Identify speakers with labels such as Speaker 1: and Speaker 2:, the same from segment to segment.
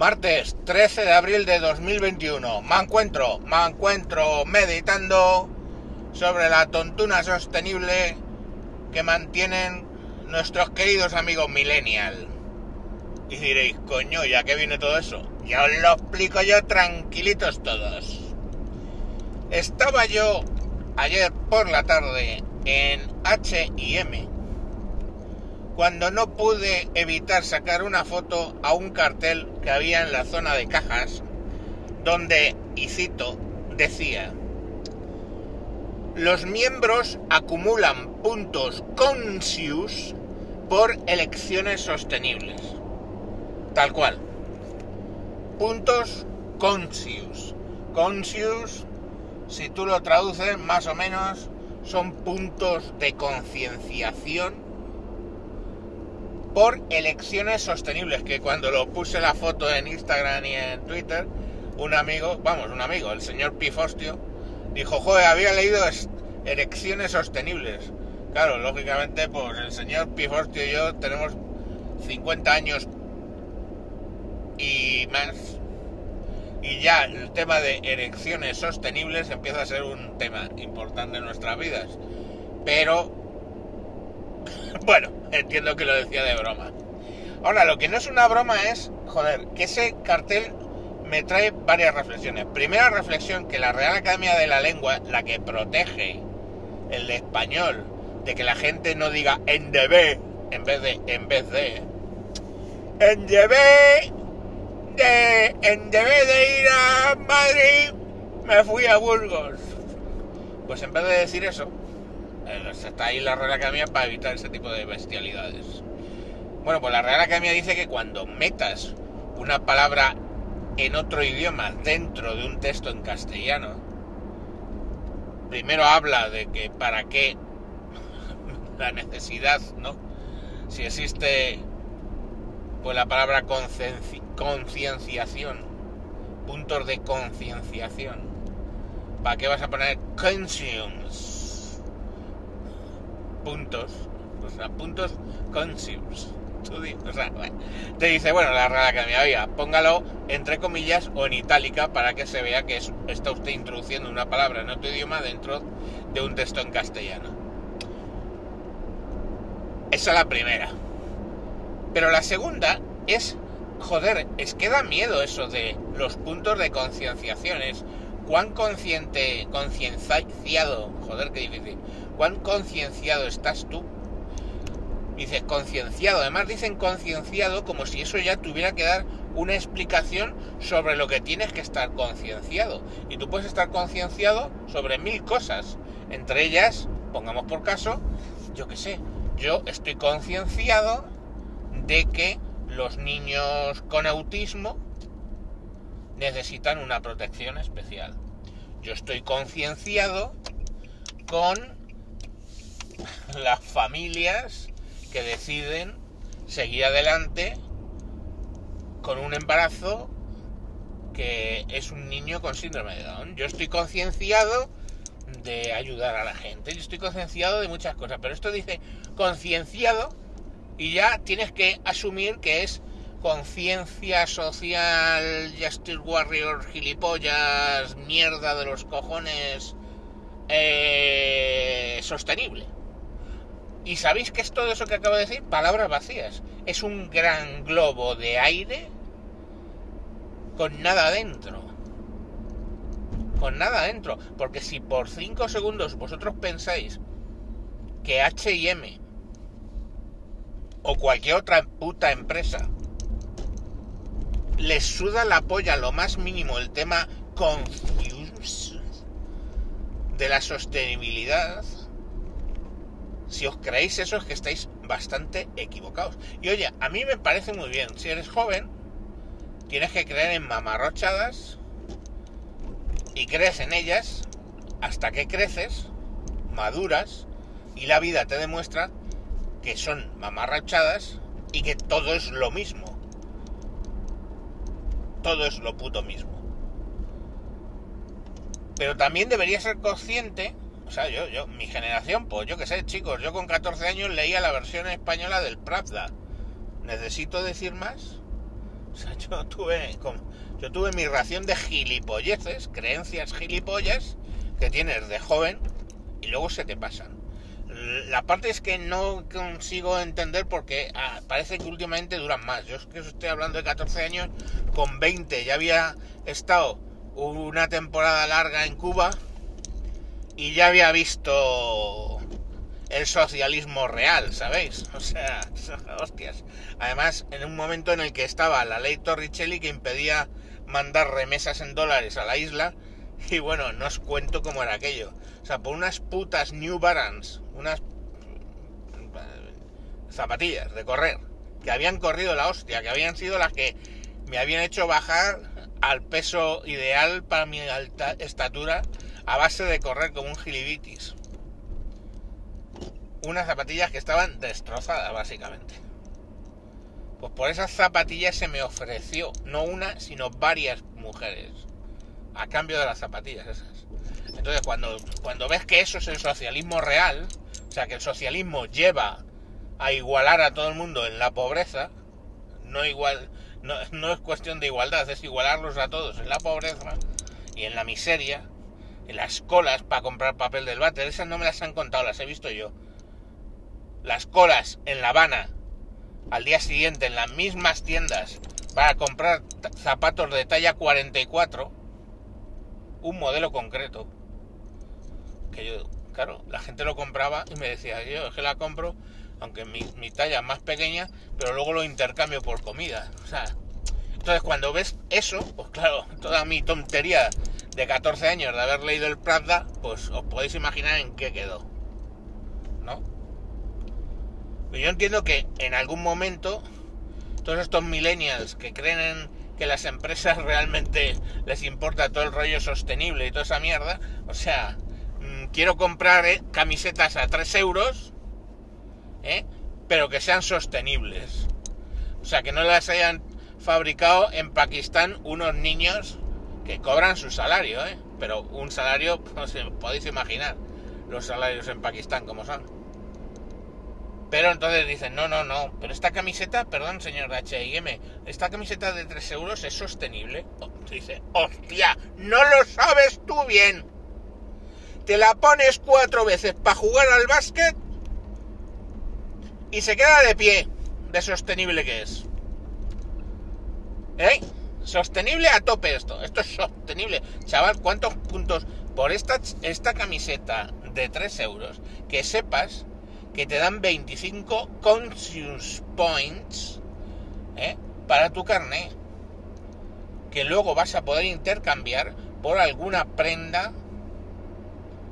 Speaker 1: Martes 13 de abril de 2021. Me encuentro, me encuentro meditando sobre la tontuna sostenible que mantienen nuestros queridos amigos millennial. Y diréis, coño, ¿ya que viene todo eso? Ya os lo explico yo tranquilitos todos. Estaba yo ayer por la tarde en H&M cuando no pude evitar sacar una foto a un cartel que había en la zona de cajas donde, y cito, decía, los miembros acumulan puntos conscious por elecciones sostenibles. Tal cual. Puntos conscious. Conscious, si tú lo traduces más o menos, son puntos de concienciación por elecciones sostenibles, que cuando lo puse la foto en Instagram y en Twitter, un amigo, vamos, un amigo, el señor Pifostio, dijo, joder, había leído elecciones sostenibles. Claro, lógicamente, pues el señor Pifostio y yo tenemos 50 años y más. Y ya el tema de elecciones sostenibles empieza a ser un tema importante en nuestras vidas. Pero, bueno, entiendo que lo decía de broma. Ahora, lo que no es una broma es, joder, que ese cartel me trae varias reflexiones. Primera reflexión, que la Real Academia de la Lengua, la que protege el español, de que la gente no diga en debe en vez de en vez de en debe de en debe de ir a Madrid me fui a Burgos pues en vez de decir eso está ahí la Real Academia para evitar ese tipo de bestialidades bueno pues la Real Academia dice que cuando metas una palabra en otro idioma dentro de un texto en castellano primero habla de que para qué la necesidad, ¿no? Si existe pues la palabra concienciación, puntos de concienciación. ¿Para qué vas a poner conscience? Puntos, o sea, puntos conscious. O sea, te dice, bueno, la Real Academia, oiga, póngalo entre comillas o en itálica para que se vea que está usted introduciendo una palabra en otro idioma dentro de un texto en castellano. Esa es la primera. Pero la segunda es, joder, es que da miedo eso de los puntos de concienciación. Es cuán consciente, concienciado, joder, qué difícil, cuán concienciado estás tú. Dices concienciado, además dicen concienciado como si eso ya tuviera que dar una explicación sobre lo que tienes que estar concienciado. Y tú puedes estar concienciado sobre mil cosas. Entre ellas, pongamos por caso, yo qué sé, yo estoy concienciado de que los niños con autismo necesitan una protección especial. Yo estoy concienciado con las familias que deciden seguir adelante con un embarazo que es un niño con síndrome de Down. Yo estoy concienciado de ayudar a la gente. Yo estoy concienciado de muchas cosas, pero esto dice concienciado y ya tienes que asumir que es conciencia social, Justice Warrior, gilipollas, mierda de los cojones, eh, sostenible. ¿Y sabéis que es todo eso que acabo de decir? Palabras vacías. Es un gran globo de aire con nada dentro con nada dentro. Porque si por 5 segundos vosotros pensáis que HM o cualquier otra puta empresa les suda la polla lo más mínimo el tema de la sostenibilidad, si os creéis eso es que estáis bastante equivocados. Y oye, a mí me parece muy bien, si eres joven, tienes que creer en mamarrochadas y crees en ellas hasta que creces, maduras y la vida te demuestra que son mamarrachadas y que todo es lo mismo. Todo es lo puto mismo. Pero también debería ser consciente, o sea, yo, yo, mi generación, pues yo que sé, chicos, yo con 14 años leía la versión española del Pravda. ¿Necesito decir más? O sea, yo tuve, yo tuve mi ración de gilipolleces, creencias gilipollas que tienes de joven y luego se te pasan. La parte es que no consigo entender porque ah, parece que últimamente duran más. Yo es que estoy hablando de 14 años, con 20 ya había estado una temporada larga en Cuba y ya había visto el socialismo real, ¿sabéis? O sea, hostias. Además, en un momento en el que estaba la ley Torricelli que impedía mandar remesas en dólares a la isla, y bueno, no os cuento cómo era aquello. O sea, por unas putas New Balance, unas zapatillas de correr, que habían corrido la hostia, que habían sido las que me habían hecho bajar al peso ideal para mi alta estatura a base de correr como un gilibitis. Unas zapatillas que estaban destrozadas, básicamente. Pues por esas zapatillas se me ofreció, no una, sino varias mujeres, a cambio de las zapatillas esas. Entonces, cuando, cuando ves que eso es el socialismo real, o sea, que el socialismo lleva a igualar a todo el mundo en la pobreza, no igual, no, no es cuestión de igualdad, es igualarlos a todos en la pobreza y en la miseria, las colas para comprar papel del váter, esas no me las han contado, las he visto yo. Las colas en La Habana, al día siguiente en las mismas tiendas, para comprar zapatos de talla 44, un modelo concreto. Que yo, claro, la gente lo compraba y me decía, yo es que la compro, aunque mi, mi talla es más pequeña, pero luego lo intercambio por comida. O sea, entonces cuando ves eso, pues claro, toda mi tontería de 14 años de haber leído el Pravda, pues os podéis imaginar en qué quedó. ¿No? Yo entiendo que en algún momento todos estos millennials que creen en que las empresas realmente les importa todo el rollo sostenible y toda esa mierda, o sea, mm, quiero comprar eh, camisetas a 3 euros, ¿eh? pero que sean sostenibles. O sea, que no las hayan fabricado en Pakistán unos niños que cobran su salario, ¿eh? Pero un salario, sé, podéis imaginar los salarios en Pakistán como son. Pero entonces dicen, no, no, no, pero esta camiseta, perdón señor H&M, esta camiseta de 3 euros es sostenible. Oh, dice, hostia, no lo sabes tú bien. Te la pones cuatro veces para jugar al básquet y se queda de pie de sostenible que es. ¿Eh? Sostenible a tope esto. Esto es sostenible. Chaval, ¿cuántos puntos por esta, esta camiseta de 3 euros? Que sepas que te dan 25 conscious points ¿eh? para tu carnet. Que luego vas a poder intercambiar por alguna prenda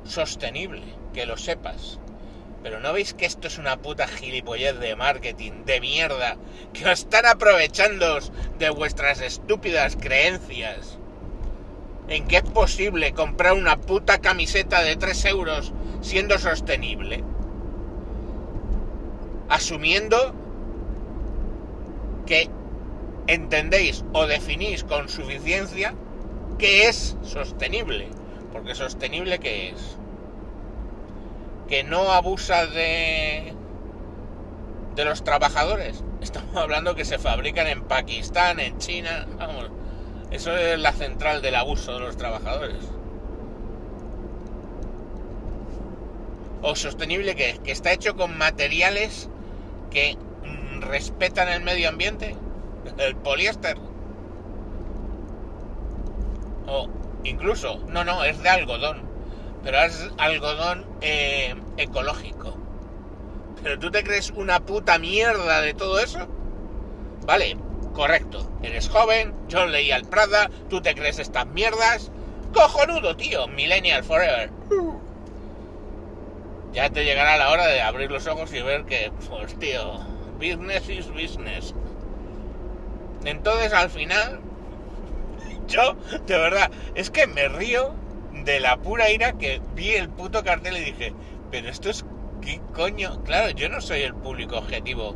Speaker 1: sostenible. Que lo sepas. Pero ¿no veis que esto es una puta gilipollez de marketing, de mierda, que os están aprovechando de vuestras estúpidas creencias? ¿En qué es posible comprar una puta camiseta de 3 euros siendo sostenible? Asumiendo que entendéis o definís con suficiencia qué es sostenible. Porque sostenible qué es? que no abusa de de los trabajadores. Estamos hablando que se fabrican en Pakistán, en China, vamos. Eso es la central del abuso de los trabajadores. O sostenible que, que está hecho con materiales que respetan el medio ambiente, el poliéster. O incluso, no, no, es de algodón pero es algodón eh, ecológico. ¿Pero tú te crees una puta mierda de todo eso? Vale, correcto. Eres joven, yo leí al Prada, tú te crees estas mierdas. Cojonudo, tío. Millennial Forever. Ya te llegará la hora de abrir los ojos y ver que, pues tío, business is business. Entonces al final, yo, de verdad, es que me río de la pura ira que vi el puto cartel y dije, pero esto es qué coño. Claro, yo no soy el público objetivo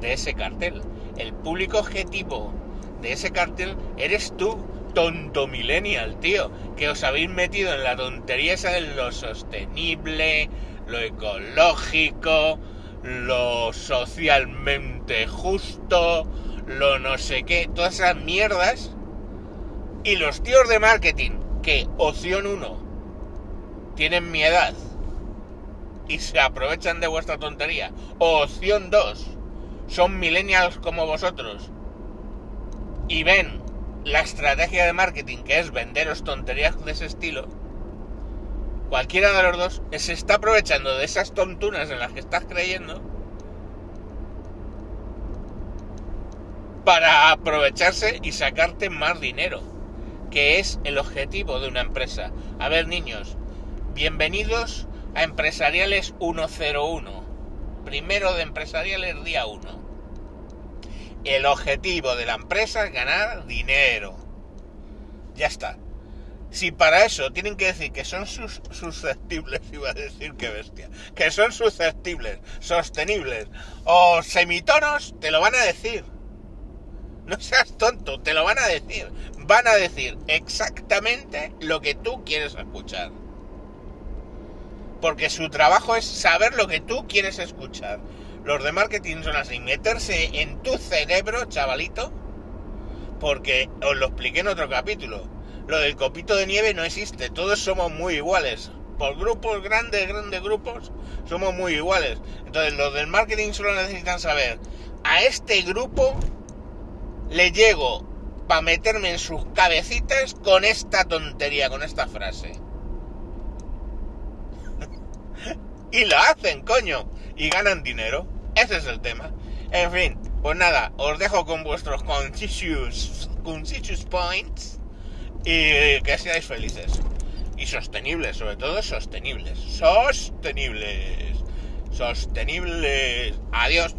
Speaker 1: de ese cartel. El público objetivo de ese cartel eres tú, tonto millennial, tío, que os habéis metido en la tontería esa de lo sostenible, lo ecológico, lo socialmente justo, lo no sé qué, todas esas mierdas. Y los tíos de marketing, que opción 1 tienen mi edad y se aprovechan de vuestra tontería, opción 2 son millennials como vosotros. Y ven la estrategia de marketing que es venderos tonterías de ese estilo, cualquiera de los dos se está aprovechando de esas tontunas en las que estás creyendo para aprovecharse y sacarte más dinero, que es el objetivo de una empresa. A ver, niños, bienvenidos a Empresariales 101. Primero de Empresariales día 1. El objetivo de la empresa es ganar dinero. Ya está. Si para eso tienen que decir que son sus, susceptibles, iba a decir que bestia, que son susceptibles, sostenibles o semitonos, te lo van a decir. No seas tonto, te lo van a decir. Van a decir exactamente lo que tú quieres escuchar. Porque su trabajo es saber lo que tú quieres escuchar. Los de marketing son así, meterse en tu cerebro, chavalito, porque os lo expliqué en otro capítulo. Lo del copito de nieve no existe, todos somos muy iguales. Por grupos grandes, grandes grupos, somos muy iguales. Entonces los del marketing solo necesitan saber, a este grupo le llego para meterme en sus cabecitas con esta tontería, con esta frase. Y lo hacen, coño, y ganan dinero. Ese es el tema. En fin, pues nada, os dejo con vuestros conscious, points y que seáis felices. Y sostenibles, sobre todo sostenibles. Sostenibles. Sostenibles. Adiós.